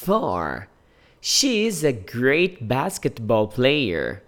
4. She is a great basketball player.